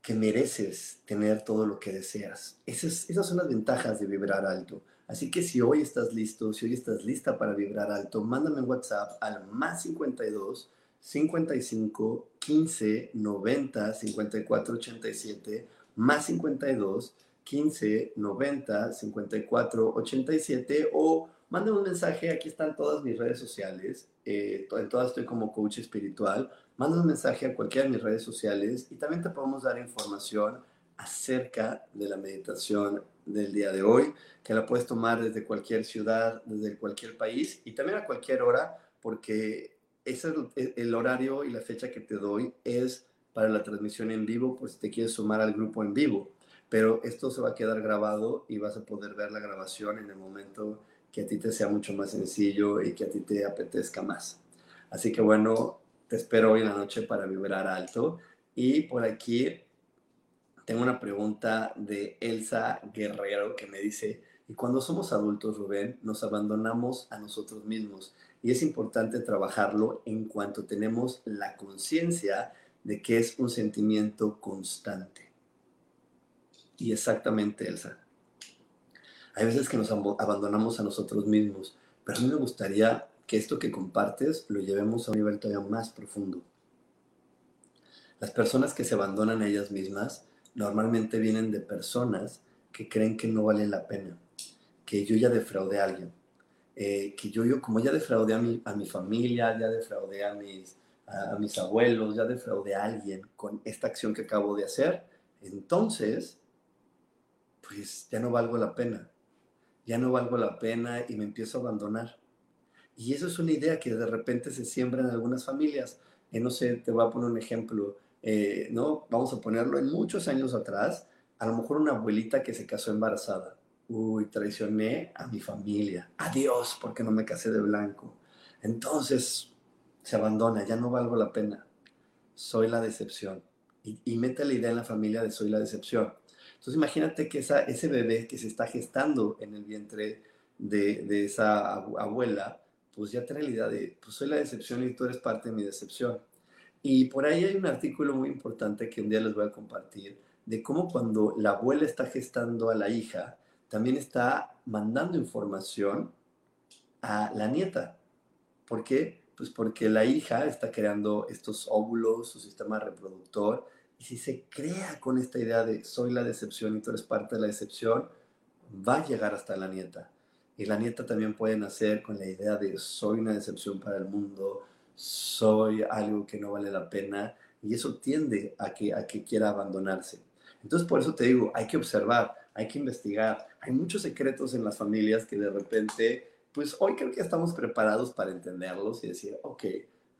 que mereces tener todo lo que deseas. Esas, esas son las ventajas de vibrar alto. Así que si hoy estás listo, si hoy estás lista para vibrar alto, mándame un WhatsApp al más 52 55 15 90 54 87 más 52 15 90 54 87 o mándame un mensaje, aquí están todas mis redes sociales, eh, en todas estoy como coach espiritual, mándame un mensaje a cualquiera de mis redes sociales y también te podemos dar información acerca de la meditación del día de hoy, que la puedes tomar desde cualquier ciudad, desde cualquier país y también a cualquier hora, porque ese es el horario y la fecha que te doy es para la transmisión en vivo, pues si te quieres sumar al grupo en vivo. Pero esto se va a quedar grabado y vas a poder ver la grabación en el momento que a ti te sea mucho más sencillo y que a ti te apetezca más. Así que bueno, te espero hoy en la noche para vibrar alto. Y por aquí tengo una pregunta de Elsa Guerrero que me dice, Y cuando somos adultos, Rubén, nos abandonamos a nosotros mismos. Y es importante trabajarlo en cuanto tenemos la conciencia de que es un sentimiento constante. Y exactamente, Elsa. Hay veces que nos abandonamos a nosotros mismos, pero a mí me gustaría que esto que compartes lo llevemos a un nivel todavía más profundo. Las personas que se abandonan a ellas mismas normalmente vienen de personas que creen que no vale la pena, que yo ya defraudé a alguien, eh, que yo, yo como ya defraudé a mi, a mi familia, ya defraudé a mis, a, mis abuelos, ya defraudé a alguien con esta acción que acabo de hacer, entonces, pues ya no valgo la pena, ya no valgo la pena y me empiezo a abandonar. Y eso es una idea que de repente se siembra en algunas familias. Eh, no sé, te voy a poner un ejemplo, eh, ¿no? Vamos a ponerlo en muchos años atrás, a lo mejor una abuelita que se casó embarazada. Uy, traicioné a mi familia. Adiós, porque no me casé de blanco. Entonces se abandona, ya no valgo la pena. Soy la decepción. Y, mete la idea en la familia de soy la decepción. Entonces imagínate que esa, ese bebé que se está gestando en el vientre de, de esa abuela, pues ya tiene la idea de, pues soy la decepción y tú eres parte de mi decepción. Y por ahí hay un artículo muy importante que un día les voy a compartir, de cómo cuando la abuela está gestando a la hija, también está mandando información a la nieta. ¿Por qué? Pues porque la hija está creando estos óvulos, su sistema reproductor, y si se crea con esta idea de soy la decepción y tú eres parte de la decepción, va a llegar hasta la nieta. Y la nieta también puede nacer con la idea de soy una decepción para el mundo, soy algo que no vale la pena, y eso tiende a que, a que quiera abandonarse. Entonces, por eso te digo, hay que observar, hay que investigar. Hay muchos secretos en las familias que de repente, pues hoy creo que estamos preparados para entenderlos y decir, ok,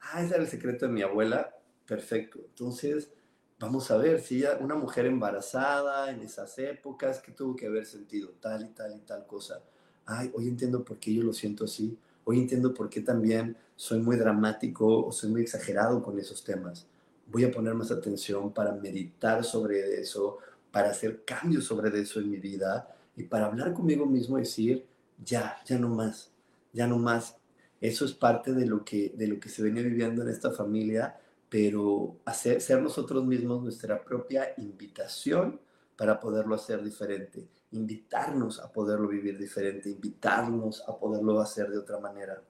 ah, ese era el secreto de mi abuela, perfecto. Entonces, vamos a ver si una mujer embarazada en esas épocas que tuvo que haber sentido tal y tal y tal cosa. Ay, hoy entiendo por qué yo lo siento así. Hoy entiendo por qué también soy muy dramático o soy muy exagerado con esos temas voy a poner más atención para meditar sobre eso, para hacer cambios sobre eso en mi vida y para hablar conmigo mismo y decir, ya, ya no más, ya no más. Eso es parte de lo que, de lo que se venía viviendo en esta familia, pero hacer, ser nosotros mismos nuestra propia invitación para poderlo hacer diferente, invitarnos a poderlo vivir diferente, invitarnos a poderlo hacer de otra manera.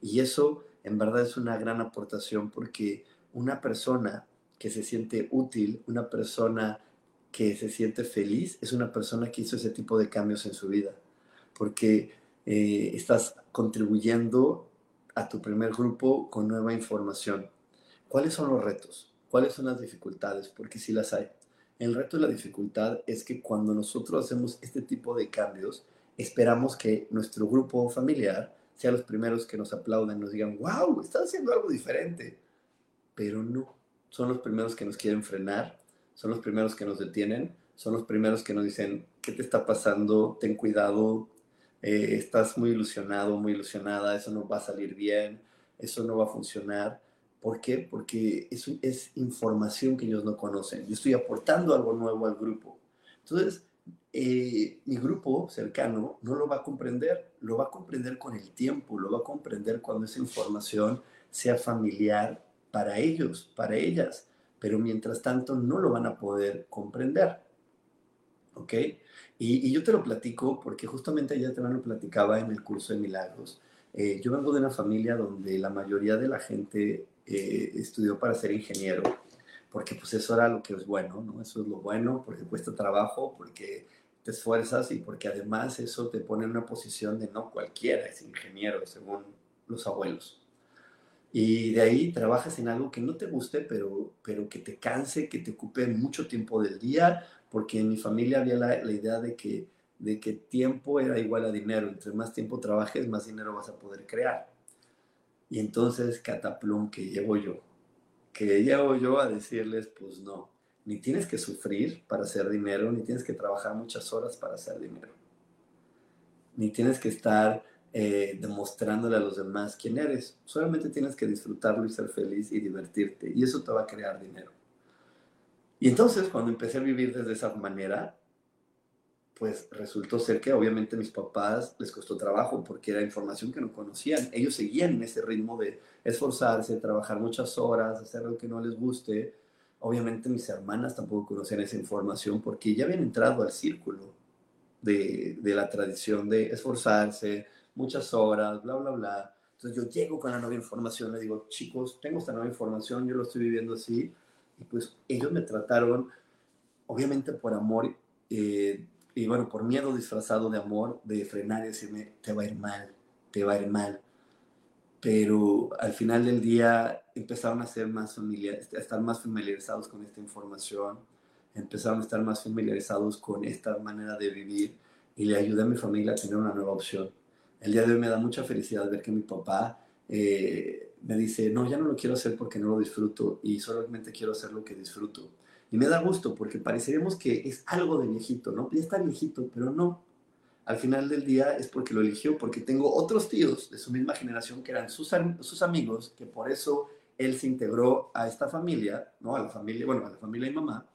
Y eso en verdad es una gran aportación porque una persona que se siente útil, una persona que se siente feliz, es una persona que hizo ese tipo de cambios en su vida, porque eh, estás contribuyendo a tu primer grupo con nueva información. ¿Cuáles son los retos? ¿Cuáles son las dificultades? Porque sí las hay. El reto y la dificultad es que cuando nosotros hacemos este tipo de cambios, esperamos que nuestro grupo familiar sea los primeros que nos aplauden, nos digan, wow, estás haciendo algo diferente pero no. Son los primeros que nos quieren frenar, son los primeros que nos detienen, son los primeros que nos dicen, ¿qué te está pasando? Ten cuidado, eh, estás muy ilusionado, muy ilusionada, eso no va a salir bien, eso no va a funcionar. ¿Por qué? Porque es, es información que ellos no conocen. Yo estoy aportando algo nuevo al grupo. Entonces, eh, mi grupo cercano no lo va a comprender, lo va a comprender con el tiempo, lo va a comprender cuando esa información sea familiar para ellos, para ellas, pero mientras tanto no lo van a poder comprender. ¿Ok? Y, yo te lo platico porque justamente ayer te lo platicaba en el curso de milagros. Eh, yo vengo de una familia donde la mayoría de la gente eh, estudió para ser ingeniero, porque pues eso era lo que es bueno, ¿no? Eso es lo bueno, porque cuesta trabajo, porque te esfuerzas y porque además eso te pone en una posición de no cualquiera es ingeniero, según los abuelos. Y de ahí trabajas en algo que no te guste, pero, pero que te canse, que te ocupe mucho tiempo del día, porque en mi familia había la, la idea de que, de que tiempo era igual a dinero. Entre más tiempo trabajes, más dinero vas a poder crear. Y entonces, cataplum, que llevo yo. Que llevo yo a decirles, pues no, ni tienes que sufrir para hacer dinero, ni tienes que trabajar muchas horas para hacer dinero. Ni tienes que estar eh, demostrándole a los demás quién eres. Solamente tienes que disfrutarlo y ser feliz y divertirte. Y eso te va a crear dinero. Y entonces, cuando empecé a vivir desde esa manera, pues resultó ser que obviamente a mis papás les costó trabajo porque era información que no conocían. Ellos seguían en ese ritmo de esforzarse, trabajar muchas horas, hacer lo que no les guste. Obviamente mis hermanas tampoco conocían esa información porque ya habían entrado al círculo de, de la tradición de esforzarse, muchas horas, bla, bla, bla. Entonces yo llego con la nueva información, le digo, chicos, tengo esta nueva información, yo lo estoy viviendo así. Y pues ellos me trataron, obviamente por amor, eh, y bueno, por miedo disfrazado de amor, de frenar y decirme, te va a ir mal, te va a ir mal. Pero al final del día empezaron a, ser más familiar, a estar más familiarizados con esta información, empezaron a estar más familiarizados con esta manera de vivir y le ayudé a mi familia a tener una nueva opción. El día de hoy me da mucha felicidad ver que mi papá eh, me dice, no, ya no lo quiero hacer porque no lo disfruto y solamente quiero hacer lo que disfruto. Y me da gusto porque pareceríamos que es algo de viejito, ¿no? Ya está viejito, pero no. Al final del día es porque lo eligió, porque tengo otros tíos de su misma generación que eran sus, sus amigos, que por eso él se integró a esta familia, ¿no? A la familia, bueno, a la familia y mamá.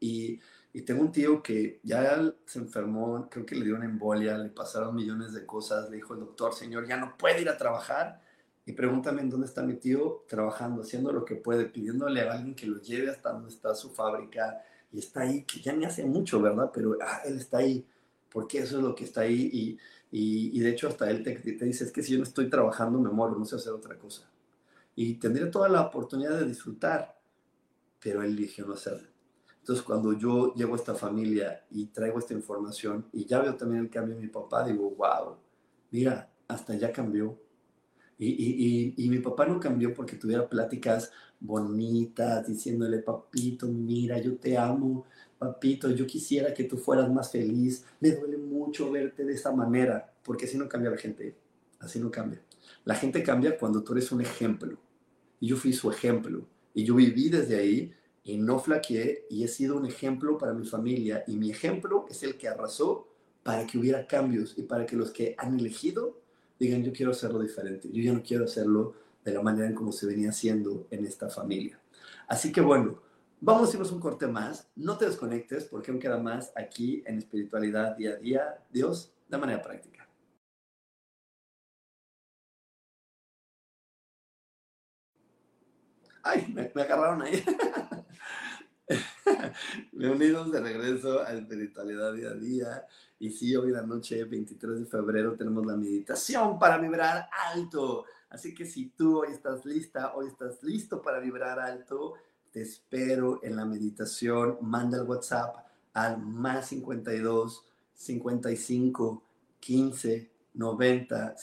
Y, y tengo un tío que ya se enfermó, creo que le dio una embolia, le pasaron millones de cosas, le dijo el doctor, señor, ya no puede ir a trabajar y pregúntame dónde está mi tío trabajando, haciendo lo que puede, pidiéndole a alguien que lo lleve hasta donde está su fábrica y está ahí, que ya ni hace mucho, ¿verdad? Pero ah, él está ahí, porque eso es lo que está ahí y, y, de hecho hasta él te, te, dice, es que si yo no estoy trabajando me muero, no sé hacer otra cosa. Y tendría toda la oportunidad de disfrutar, pero él eligió no hacerlo. Entonces cuando yo llego a esta familia y traigo esta información y ya veo también el cambio en mi papá, digo, wow, mira, hasta ya cambió y, y, mi papá no cambió porque tuviera pláticas bonitas, diciéndole, papito, mira, yo te amo, papito, yo quisiera que tú fueras más feliz, me duele mucho verte de esa manera, porque así no cambia la gente, así no cambia. La gente cambia cuando tú eres un ejemplo. Y yo fui su ejemplo. Y yo viví desde ahí y no flaqueé y he sido un ejemplo para mi familia. Y mi ejemplo es el que arrasó para que hubiera cambios y para que los que han elegido digan, yo quiero hacerlo diferente, yo ya no quiero hacerlo de la manera en como se venía haciendo en esta familia. Así que bueno, vamos a irnos un corte más, no te desconectes porque aún queda más aquí en espiritualidad día a día, Dios, de manera práctica. Ay, me, me agarraron ahí. Bienvenidos de regreso a Espiritualidad Día a Día. Y sí, hoy la noche, 23 de febrero, tenemos la meditación para vibrar alto. Así que si tú hoy estás lista, hoy estás listo para vibrar alto, te espero en la meditación. Manda el WhatsApp al más 52 55 15 90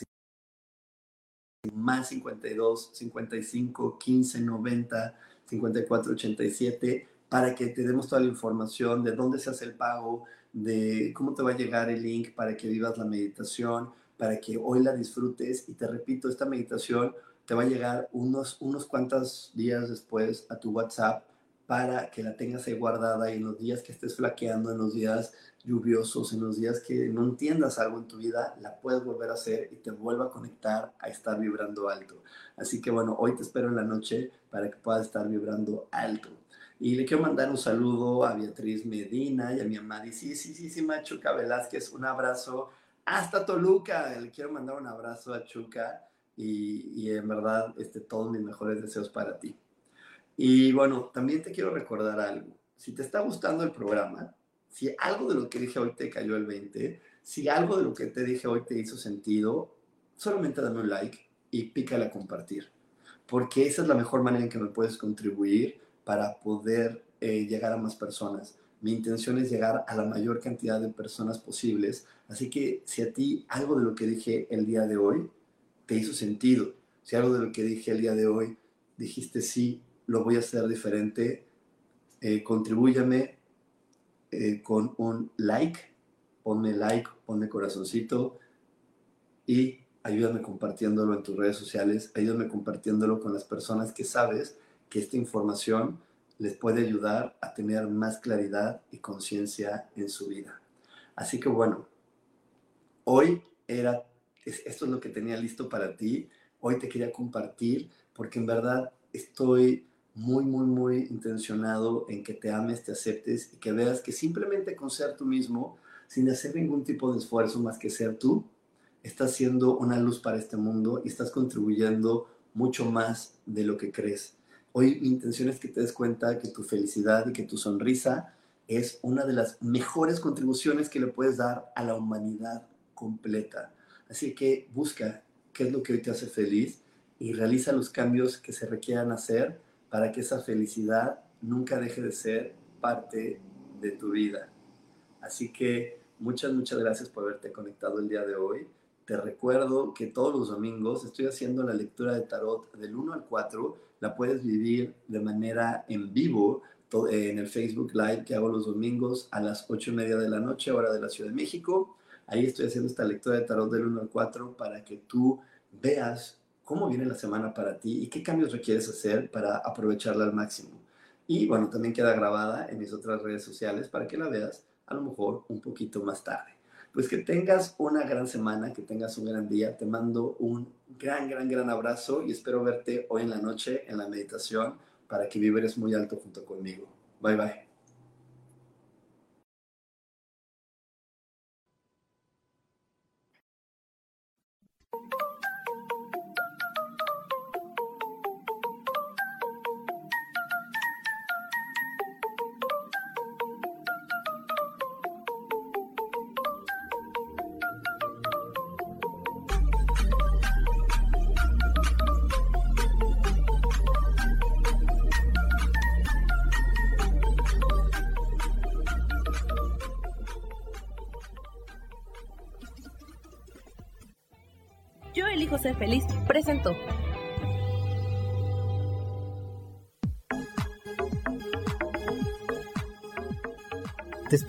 más 52 55 15 90 54 87 para que te demos toda la información de dónde se hace el pago, de cómo te va a llegar el link para que vivas la meditación, para que hoy la disfrutes. Y te repito, esta meditación te va a llegar unos, unos cuantos días después a tu WhatsApp para que la tengas ahí guardada y en los días que estés flaqueando, en los días lluviosos, en los días que no entiendas algo en tu vida, la puedes volver a hacer y te vuelva a conectar a estar vibrando alto. Así que bueno, hoy te espero en la noche para que puedas estar vibrando alto. Y le quiero mandar un saludo a Beatriz Medina y a mi amadísima Chuca Velázquez. Un abrazo hasta Toluca. Le quiero mandar un abrazo a Chuca y, y en verdad este, todos mis mejores deseos para ti. Y bueno, también te quiero recordar algo. Si te está gustando el programa, si algo de lo que dije hoy te cayó el 20, si algo de lo que te dije hoy te hizo sentido, solamente dame un like y pícale a compartir. Porque esa es la mejor manera en que me puedes contribuir para poder eh, llegar a más personas. Mi intención es llegar a la mayor cantidad de personas posibles. Así que si a ti algo de lo que dije el día de hoy te hizo sentido, si algo de lo que dije el día de hoy dijiste sí, lo voy a hacer diferente, eh, contribúyame eh, con un like, ponme like, ponme corazoncito y ayúdame compartiéndolo en tus redes sociales, ayúdame compartiéndolo con las personas que sabes que esta información les puede ayudar a tener más claridad y conciencia en su vida. Así que bueno, hoy era, esto es lo que tenía listo para ti. Hoy te quería compartir porque en verdad estoy muy, muy, muy intencionado en que te ames, te aceptes y que veas que simplemente con ser tú mismo, sin hacer ningún tipo de esfuerzo más que ser tú, estás siendo una luz para este mundo y estás contribuyendo mucho más de lo que crees. Hoy mi intención es que te des cuenta que tu felicidad y que tu sonrisa es una de las mejores contribuciones que le puedes dar a la humanidad completa. Así que busca qué es lo que hoy te hace feliz y realiza los cambios que se requieran hacer para que esa felicidad nunca deje de ser parte de tu vida. Así que muchas, muchas gracias por haberte conectado el día de hoy. Te recuerdo que todos los domingos estoy haciendo la lectura de tarot del 1 al 4. La puedes vivir de manera en vivo en el Facebook Live que hago los domingos a las 8 y media de la noche, hora de la Ciudad de México. Ahí estoy haciendo esta lectura de tarot del 1 al 4 para que tú veas cómo viene la semana para ti y qué cambios requieres hacer para aprovecharla al máximo. Y bueno, también queda grabada en mis otras redes sociales para que la veas a lo mejor un poquito más tarde. Pues que tengas una gran semana, que tengas un gran día. Te mando un gran, gran, gran abrazo y espero verte hoy en la noche en la meditación para que vibres muy alto junto conmigo. Bye bye.